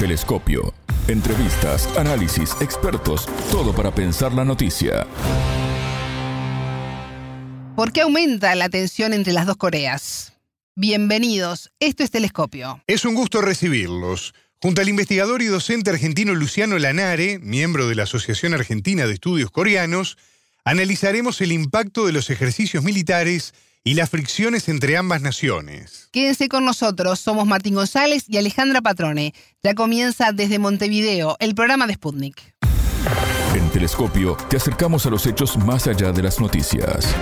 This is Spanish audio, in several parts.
Telescopio. Entrevistas, análisis, expertos, todo para pensar la noticia. ¿Por qué aumenta la tensión entre las dos Coreas? Bienvenidos, esto es Telescopio. Es un gusto recibirlos. Junto al investigador y docente argentino Luciano Lanare, miembro de la Asociación Argentina de Estudios Coreanos, analizaremos el impacto de los ejercicios militares y las fricciones entre ambas naciones. Quédense con nosotros, somos Martín González y Alejandra Patrone. Ya comienza desde Montevideo el programa de Sputnik. En Telescopio te acercamos a los hechos más allá de las noticias.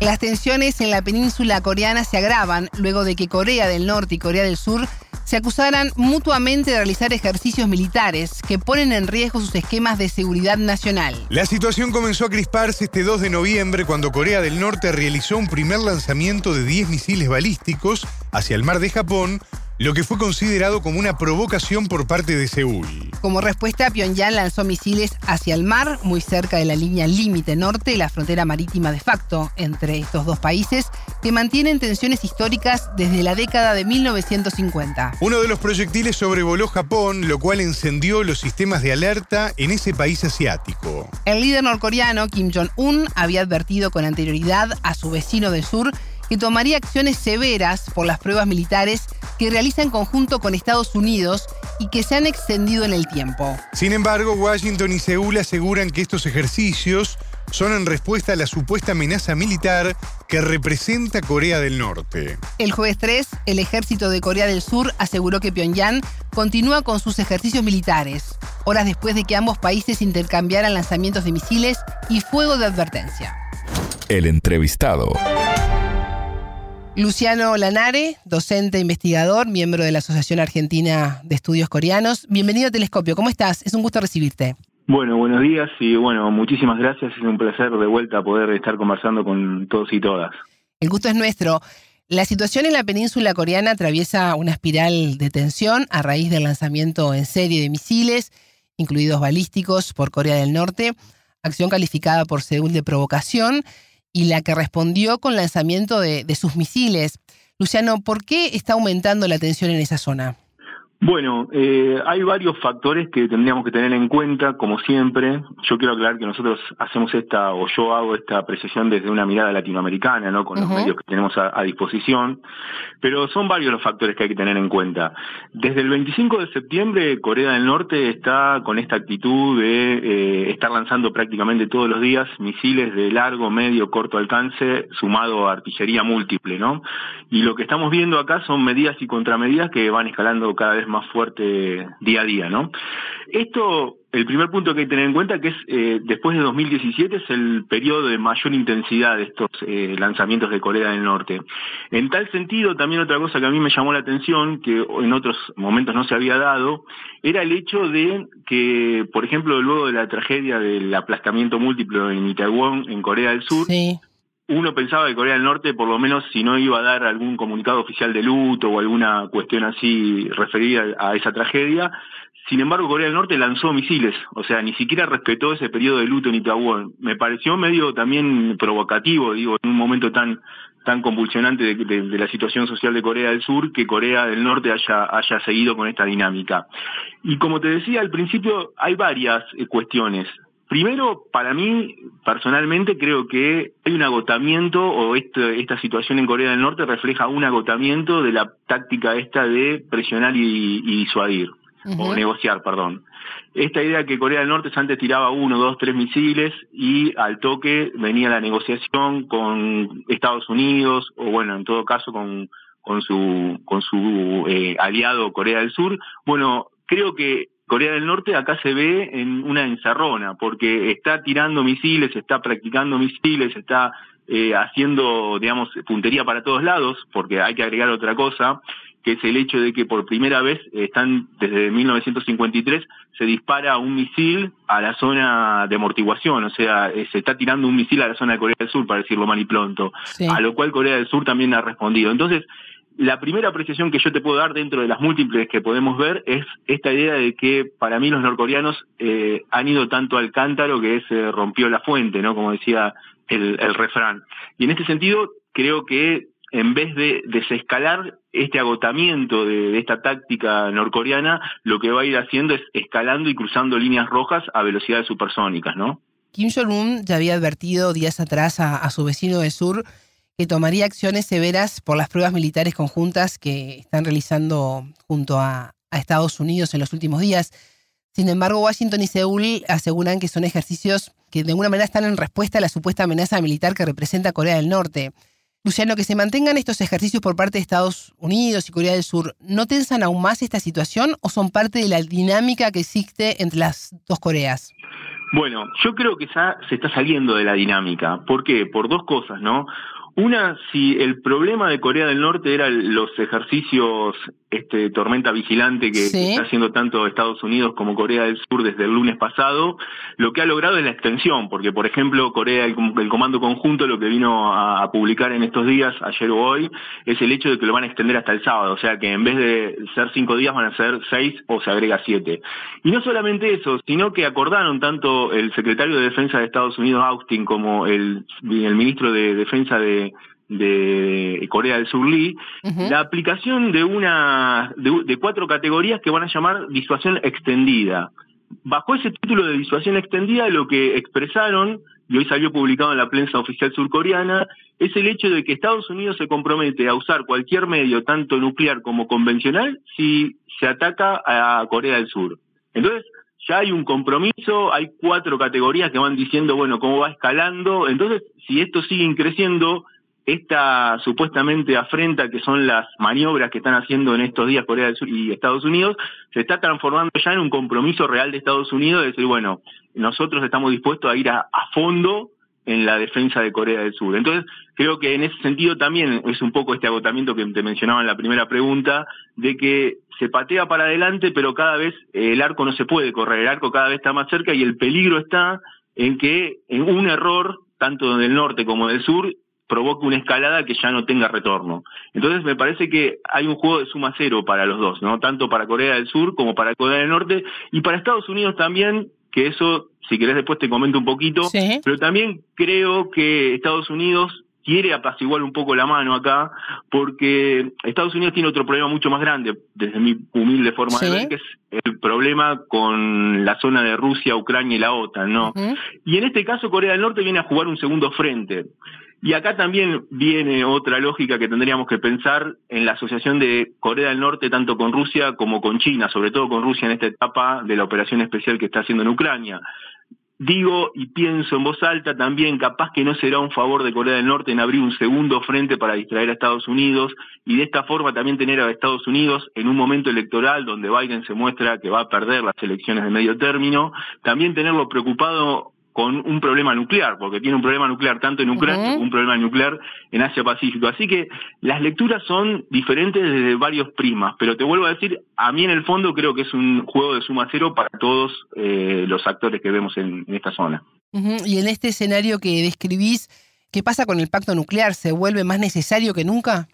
Las tensiones en la península coreana se agravan luego de que Corea del Norte y Corea del Sur se acusaran mutuamente de realizar ejercicios militares que ponen en riesgo sus esquemas de seguridad nacional. La situación comenzó a crisparse este 2 de noviembre cuando Corea del Norte realizó un primer lanzamiento de 10 misiles balísticos hacia el mar de Japón lo que fue considerado como una provocación por parte de Seúl. Como respuesta, Pyongyang lanzó misiles hacia el mar, muy cerca de la línea límite norte, la frontera marítima de facto entre estos dos países, que mantienen tensiones históricas desde la década de 1950. Uno de los proyectiles sobrevoló Japón, lo cual encendió los sistemas de alerta en ese país asiático. El líder norcoreano Kim Jong-un había advertido con anterioridad a su vecino del sur que tomaría acciones severas por las pruebas militares que realiza en conjunto con Estados Unidos y que se han extendido en el tiempo. Sin embargo, Washington y Seúl aseguran que estos ejercicios son en respuesta a la supuesta amenaza militar que representa Corea del Norte. El jueves 3, el ejército de Corea del Sur aseguró que Pyongyang continúa con sus ejercicios militares, horas después de que ambos países intercambiaran lanzamientos de misiles y fuego de advertencia. El entrevistado. Luciano Lanare, docente investigador, miembro de la Asociación Argentina de Estudios Coreanos. Bienvenido a Telescopio, ¿cómo estás? Es un gusto recibirte. Bueno, buenos días y bueno, muchísimas gracias. Es un placer de vuelta poder estar conversando con todos y todas. El gusto es nuestro. La situación en la península coreana atraviesa una espiral de tensión a raíz del lanzamiento en serie de misiles, incluidos balísticos, por Corea del Norte, acción calificada por Seúl de provocación y la que respondió con lanzamiento de, sus misiles. Luciano, ¿por qué está aumentando la tensión en esa zona? Bueno, eh, hay varios factores que tendríamos que tener en cuenta, como siempre. Yo quiero aclarar que nosotros hacemos esta, o yo hago esta apreciación desde una mirada latinoamericana, ¿no? Con los medios que tenemos a, disposición. Pero son varios los factores que hay que tener en cuenta. Desde el 25 de septiembre, Corea del Norte está con esta actitud de eh, estar lanzando prácticamente todos los días misiles de largo, medio, corto alcance, sumado a artillería múltiple, ¿no? Y lo que estamos viendo acá son medidas y contramedidas que van escalando cada vez más fuerte día a día, ¿no? Esto, el primer punto que hay que tener en cuenta que es eh, después de 2017 es el periodo de mayor intensidad de estos eh, lanzamientos de Corea del Norte. En tal sentido, también otra cosa que a mí me llamó la atención, que en otros momentos no se había dado, era el hecho de que, por ejemplo, luego de la tragedia del aplastamiento múltiplo en Itaewon, en Corea del Sur, uno pensaba que Corea del Norte, por lo menos si no iba a dar algún comunicado oficial de luto o alguna cuestión así referida a esa tragedia, sin embargo Corea del Norte lanzó misiles, o sea, ni siquiera respetó ese periodo de luto en Itaewon. Me pareció medio también provocativo, digo, en un momento tan tan convulsionante de, la situación social de Corea del Sur que Corea del Norte haya, haya seguido con esta dinámica. Y como te decía al principio, hay varias eh, cuestiones. Primero, para mí, personalmente, creo que hay un agotamiento, o este, esta situación en Corea del Norte refleja un agotamiento de la táctica esta de presionar y, disuadir, o negociar, perdón. Esta idea que Corea del Norte antes tiraba uno, dos, tres misiles y al toque venía la negociación con Estados Unidos, o bueno, en todo caso con, con su, con su eh, aliado Corea del Sur. Bueno, creo que Corea del Norte acá se ve en una encerrona, porque está tirando misiles, está practicando misiles, está eh, haciendo, digamos, puntería para todos lados, porque hay que agregar otra cosa, que es el hecho de que por primera vez están, desde 1953, se dispara un misil a la zona de amortiguación, o sea, eh, se está tirando un misil a la zona de Corea del Sur, para decirlo mal y pronto, a lo cual Corea del Sur también ha respondido. Entonces, la primera apreciación que yo te puedo dar dentro de las múltiples que podemos ver es esta idea de que para mí los norcoreanos eh, han ido tanto al cántaro que se rompió la fuente, ¿no? Como decía el, refrán. Y en este sentido, creo que en vez de desescalar este agotamiento de, esta táctica norcoreana, lo que va a ir haciendo es escalando y cruzando líneas rojas a velocidades supersónicas, ¿no? Kim Jong-un ya había advertido días atrás a, su vecino del sur que tomaría acciones severas por las pruebas militares conjuntas que están realizando junto a, Estados Unidos en los últimos días. Sin embargo, Washington y Seúl aseguran que son ejercicios que de alguna manera están en respuesta a la supuesta amenaza militar que representa Corea del Norte. Luciano, que se mantengan estos ejercicios por parte de Estados Unidos y Corea del Sur, ¿no tensan aún más esta situación o son parte de la dinámica que existe entre las dos Coreas? Bueno, yo creo que ya se está saliendo de la dinámica. ¿Por qué? Por dos cosas, ¿no? Una, si el problema de Corea del Norte eran los ejercicios este, tormenta vigilante que está haciendo tanto Estados Unidos como Corea del Sur desde el lunes pasado, lo que ha logrado es la extensión, porque por ejemplo Corea, el, Comando Conjunto, lo que vino a, publicar en estos días, ayer o hoy, es el hecho de que lo van a extender hasta el sábado, o sea que en vez de ser cinco días van a ser seis o se agrega siete. Y no solamente eso, sino que acordaron tanto el secretario de Defensa de Estados Unidos, Austin, como el, el ministro de Defensa de de Corea del Sur Lee, la aplicación de una de, cuatro categorías que van a llamar disuasión extendida. Bajo ese título de disuasión extendida, lo que expresaron, y hoy salió publicado en la prensa oficial surcoreana, es el hecho de que Estados Unidos se compromete a usar cualquier medio, tanto nuclear como convencional, si se ataca a Corea del Sur. Entonces, ya hay un compromiso, hay cuatro categorías que van diciendo, bueno, cómo va escalando. Entonces, si esto sigue creciendo, esta supuestamente afrenta que son las maniobras que están haciendo en estos días Corea del Sur y Estados Unidos, se está transformando ya en un compromiso real de Estados Unidos de decir, bueno, nosotros estamos dispuestos a ir a, fondo en la defensa de Corea del Sur. Entonces, creo que en ese sentido también es un poco este agotamiento que te mencionaba en la primera pregunta, de que se patea para adelante, pero cada vez el arco no se puede correr, el arco cada vez está más cerca y el peligro está en que en un error, tanto del norte como del sur, provoque una escalada que ya no tenga retorno. Entonces me parece que hay un juego de suma cero para los dos, ¿no? Tanto para Corea del Sur como para Corea del Norte y para Estados Unidos también, que eso, si querés después te comento un poquito, pero también creo que Estados Unidos quiere apaciguar un poco la mano acá, porque Estados Unidos tiene otro problema mucho más grande, desde mi humilde forma de ver, que es el problema con la zona de Rusia, Ucrania y la OTAN, ¿no? Y en este caso Corea del Norte viene a jugar un segundo frente. Y acá también viene otra lógica que tendríamos que pensar en la asociación de Corea del Norte tanto con Rusia como con China, sobre todo con Rusia en esta etapa de la operación especial que está haciendo en Ucrania. Digo y pienso en voz alta también, capaz que no será un favor de Corea del Norte en abrir un segundo frente para distraer a Estados Unidos y de esta forma también tener a Estados Unidos en un momento electoral donde Biden se muestra que va a perder las elecciones de medio término, también tenerlo preocupado con un problema nuclear, porque tiene un problema nuclear tanto en Ucrania como un problema nuclear en Asia-Pacífico. Así que las lecturas son diferentes desde varios prismas, pero te vuelvo a decir, a mí en el fondo creo que es un juego de suma cero para todos eh, los actores que vemos en, esta zona. Y en este escenario que describís, ¿qué pasa con el pacto nuclear? ¿Se vuelve más necesario que nunca?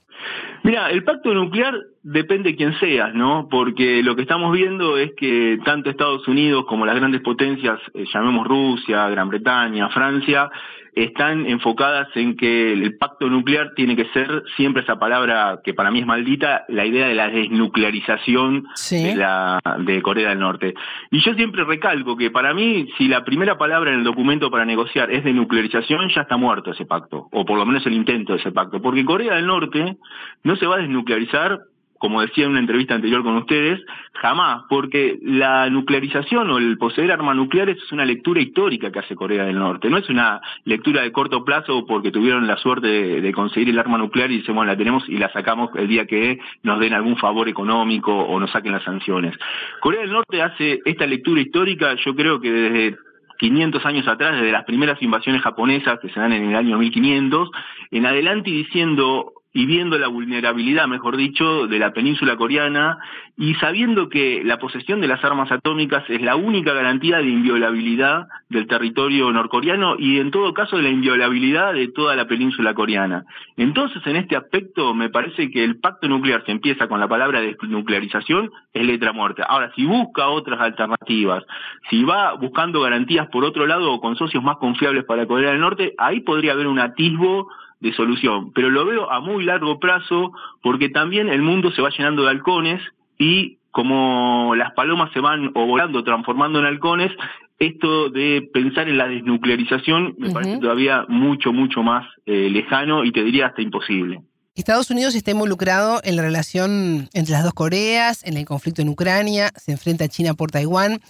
Mira, el pacto nuclear depende de quién seas, ¿no? Porque lo que estamos viendo es que tanto Estados Unidos como las grandes potencias, eh, llamemos Rusia, Gran Bretaña, Francia, están enfocadas en que el pacto nuclear tiene que ser siempre esa palabra que para mí es maldita, la idea de la desnuclearización de, la, de Corea del Norte. Y yo siempre recalco que para mí, si la primera palabra en el documento para negociar es desnuclearización, ya está muerto ese pacto, o por lo menos el intento de ese pacto, porque Corea del Norte no se va a desnuclearizar como decía en una entrevista anterior con ustedes, jamás, porque la nuclearización o el poseer armas nucleares es una lectura histórica que hace Corea del Norte, no es una lectura de corto plazo porque tuvieron la suerte de, conseguir el arma nuclear y dicen, bueno, la tenemos y la sacamos el día que nos den algún favor económico o nos saquen las sanciones. Corea del Norte hace esta lectura histórica, yo creo que desde 500 años atrás, desde las primeras invasiones japonesas que se dan en el año 1500, en adelante diciendo y viendo la vulnerabilidad, mejor dicho, de la península coreana y sabiendo que la posesión de las armas atómicas es la única garantía de inviolabilidad del territorio norcoreano y en todo caso de la inviolabilidad de toda la península coreana. Entonces, en este aspecto, me parece que el pacto nuclear se empieza con la palabra desnuclearización, es letra muerta. Ahora, si busca otras alternativas, si va buscando garantías por otro lado o con socios más confiables para Corea del Norte, ahí podría haber un atisbo de solución, pero lo veo a muy largo plazo porque también el mundo se va llenando de halcones y como las palomas se van o volando, transformando en halcones, esto de pensar en la desnuclearización me parece todavía mucho, mucho más eh, lejano y te diría hasta imposible. Estados Unidos está involucrado en la relación entre las dos Coreas, en el conflicto en Ucrania, se enfrenta a China por Taiwán.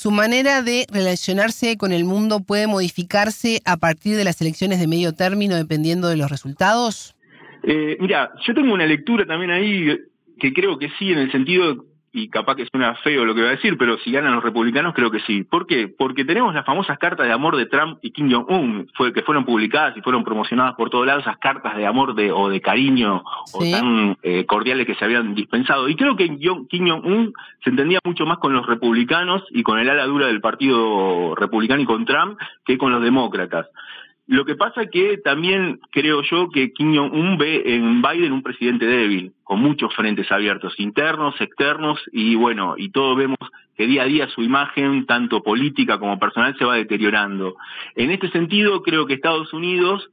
¿Su manera de relacionarse con el mundo puede modificarse a partir de las elecciones de medio término dependiendo de los resultados? Eh, mira, yo tengo una lectura también ahí que creo que sí, en el sentido y capaz que suena feo lo que voy a decir, pero si ganan los republicanos creo que sí. ¿Por qué? Porque tenemos las famosas cartas de amor de Trump y Kim Jong-un, fue, que fueron publicadas y fueron promocionadas por todos lados, esas cartas de amor de, o de cariño o tan eh, cordiales que se habían dispensado. Y creo que Kim Jong-un se entendía mucho más con los republicanos y con el ala dura del Partido Republicano y con Trump que con los demócratas. Lo que pasa que también creo yo que Kim Jong-un ve en Biden un presidente débil, con muchos frentes abiertos, internos, externos, y bueno, y todos vemos que día a día su imagen, tanto política como personal, se va deteriorando. En este sentido, creo que Estados Unidos,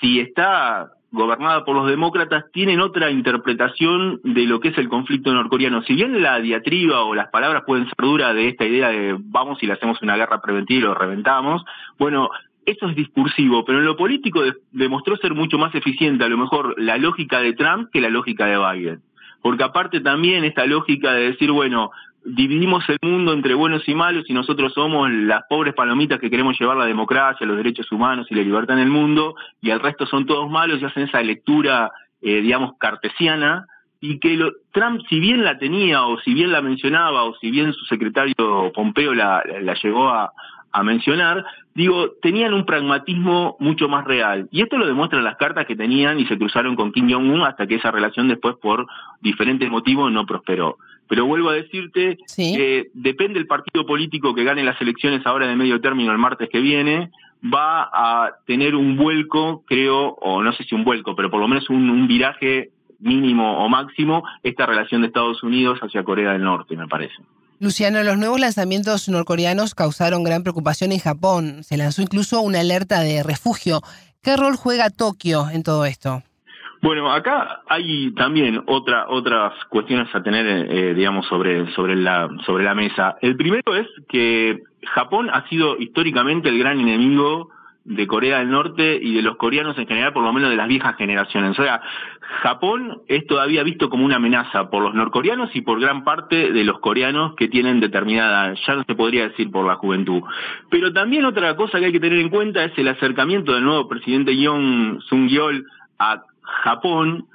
si está gobernada por los demócratas, tienen otra interpretación de lo que es el conflicto norcoreano. Si bien la diatriba o las palabras pueden ser duras de esta idea de vamos y le hacemos una guerra preventiva y lo reventamos, bueno, eso es discursivo, pero en lo político demostró ser mucho más eficiente a lo mejor la lógica de Trump que la lógica de Biden. Porque aparte también esta lógica de decir, bueno, dividimos el mundo entre buenos y malos y nosotros somos las pobres palomitas que queremos llevar la democracia, los derechos humanos y la libertad en el mundo y el resto son todos malos y hacen esa lectura, eh, digamos, cartesiana y que Trump, si bien la tenía o si bien la mencionaba o si bien su secretario Pompeo la llegó a, a mencionar, digo, tenían un pragmatismo mucho más real. Y esto lo demuestran las cartas que tenían y se cruzaron con Kim Jong-un hasta que esa relación después, por diferentes motivos, no prosperó. Pero vuelvo a decirte que depende del partido político que gane las elecciones ahora de medio término el martes que viene, va a tener un vuelco, creo, o no sé si un vuelco, pero por lo menos un, un viraje mínimo o máximo, esta relación de Estados Unidos hacia Corea del Norte, me parece. Luciano, los nuevos lanzamientos norcoreanos causaron gran preocupación en Japón. Se lanzó incluso una alerta de refugio. ¿Qué rol juega Tokio en todo esto? Bueno, acá hay también otra, otras cuestiones a tener, eh, digamos, sobre, sobre, la, sobre la mesa. El primero es que Japón ha sido históricamente el gran enemigo de Corea del Norte y de los coreanos en general, por lo menos de las viejas generaciones. O sea, Japón es todavía visto como una amenaza por los norcoreanos y por gran parte de los coreanos que tienen determinada, ya no se podría decir por la juventud. Pero también otra cosa que hay que tener en cuenta es el acercamiento del nuevo presidente Yoon Sung-yeol a Japón,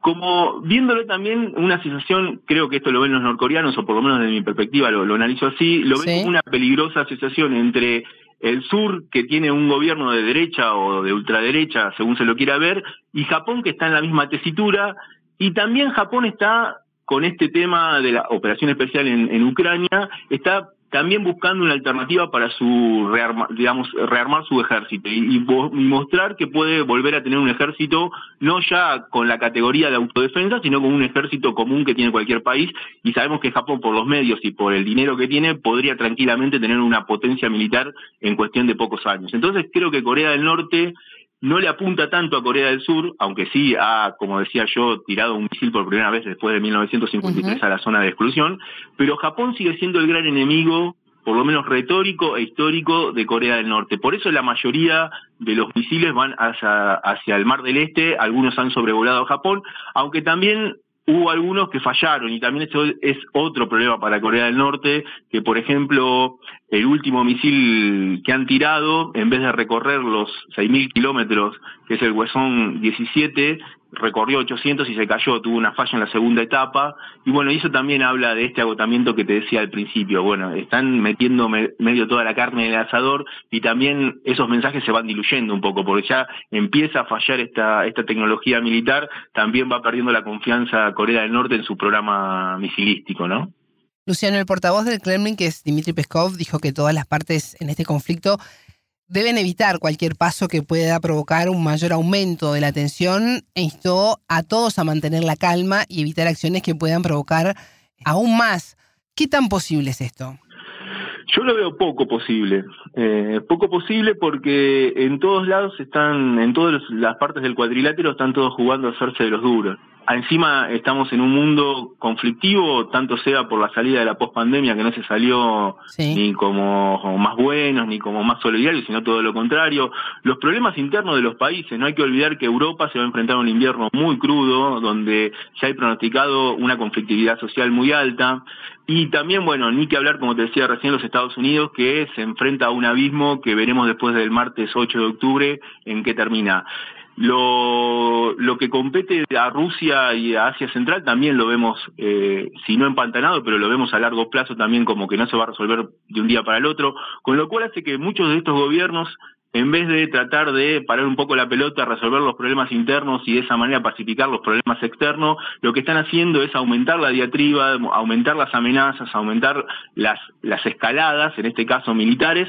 como viéndolo también una asociación, creo que esto lo ven los norcoreanos, o por lo menos desde mi perspectiva lo, lo analizo así, lo ven como una peligrosa asociación entre el sur que tiene un gobierno de derecha o de ultraderecha, según se lo quiera ver, y Japón que está en la misma tesitura, y también Japón está con este tema de la operación especial en, Ucrania, está también buscando una alternativa para su digamos rearmar su ejército y, mostrar que puede volver a tener un ejército no ya con la categoría de autodefensa sino con un ejército común que tiene cualquier país. Y sabemos que Japón por los medios y por el dinero que tiene podría tranquilamente tener una potencia militar en cuestión de pocos años. Entonces creo que Corea del Norte no le apunta tanto a Corea del Sur, aunque sí ha, como decía yo, tirado un misil por primera vez después de 1953 a la zona de exclusión, pero Japón sigue siendo el gran enemigo, por lo menos retórico e histórico, de Corea del Norte. Por eso la mayoría de los misiles van hacia, hacia el Mar del Este, algunos han sobrevolado a Japón, aunque también hubo algunos que fallaron y también eso es otro problema para Corea del Norte, que por ejemplo el último misil que han tirado, en vez de recorrer los 6.000 kilómetros, que es el Huesón 17, recorrió 800 y se cayó, tuvo una falla en la segunda etapa. Y bueno, eso también habla de este agotamiento que te decía al principio. Bueno, están metiendo medio toda la carne en el asador y también esos mensajes se van diluyendo un poco, porque ya empieza a fallar esta, esta tecnología militar, también va perdiendo la confianza Corea del Norte en su programa misilístico, ¿no? Luciano, el portavoz del Kremlin, que es Dmitry Peskov, dijo que todas las partes en este conflicto deben evitar cualquier paso que pueda provocar un mayor aumento de la tensión e instó a todos a mantener la calma y evitar acciones que puedan provocar aún más. ¿Qué tan posible es esto? Yo lo veo poco posible, eh, poco posible porque en todos lados están, en todas las partes del cuadrilátero están todos jugando a hacerse de los duros. Encima estamos en un mundo conflictivo, tanto sea por la salida de la pospandemia, que no se salió ni como más buenos, ni como más solidarios, sino todo lo contrario. Los problemas internos de los países, no hay que olvidar que Europa se va a enfrentar a un invierno muy crudo, donde ya hay pronosticado una conflictividad social muy alta. Y también, bueno, ni que hablar, como te decía recién, los Estados Unidos, que se enfrenta a un abismo que veremos después del martes 8 de octubre en qué termina. Lo, que compete a Rusia y a Asia Central también lo vemos, eh, si no empantanado, pero lo vemos a largo plazo también como que no se va a resolver de un día para el otro, con lo cual hace que muchos de estos gobiernos en vez de tratar de parar un poco la pelota, resolver los problemas internos y de esa manera pacificar los problemas externos, lo que están haciendo es aumentar la diatriba, aumentar las amenazas, aumentar las escaladas, en este caso militares,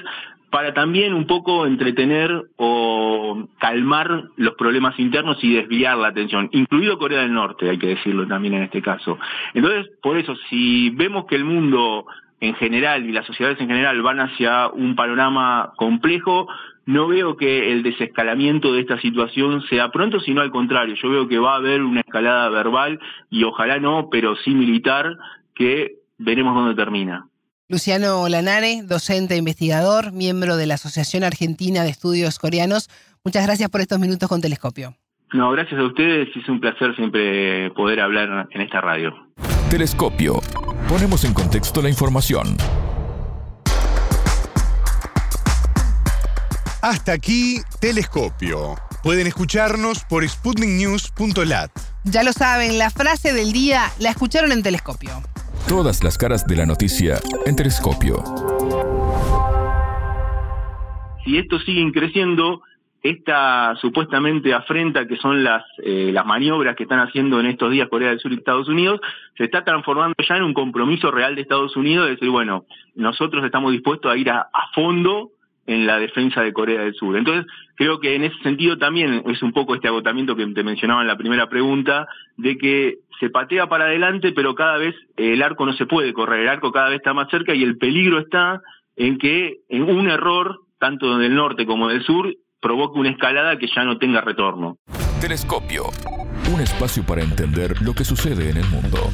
para también un poco entretener o calmar los problemas internos y desviar la atención, incluido Corea del Norte, hay que decirlo también en este caso. Entonces, por eso, si vemos que el mundo en general y las sociedades en general van hacia un panorama complejo, no veo que el desescalamiento de esta situación sea pronto, sino al contrario. Yo veo que va a haber una escalada verbal y ojalá no, pero sí militar, que veremos dónde termina. Luciano Lanare, docente e investigador, miembro de la Asociación Argentina de Estudios Coreanos. Muchas gracias por estos minutos con Telescopio. No, gracias a ustedes. Es un placer siempre poder hablar en esta radio. Telescopio. Ponemos en contexto la información. Hasta aquí, Telescopio. Pueden escucharnos por sputniknews.lat. Ya lo saben, la frase del día la escucharon en Telescopio. Todas las caras de la noticia en Telescopio. Si esto sigue creciendo, esta supuestamente afrenta que son las, eh, las maniobras que están haciendo en estos días Corea del Sur y Estados Unidos, se está transformando ya en un compromiso real de Estados Unidos de decir, bueno, nosotros estamos dispuestos a ir a fondo en la defensa de Corea del Sur. Entonces, creo que en ese sentido también es un poco este agotamiento que te mencionaba en la primera pregunta, de que se patea para adelante, pero cada vez el arco no se puede correr, el arco cada vez está más cerca y el peligro está en que en un error, tanto del norte como del sur, provoque una escalada que ya no tenga retorno. Telescopio, un espacio para entender lo que sucede en el mundo.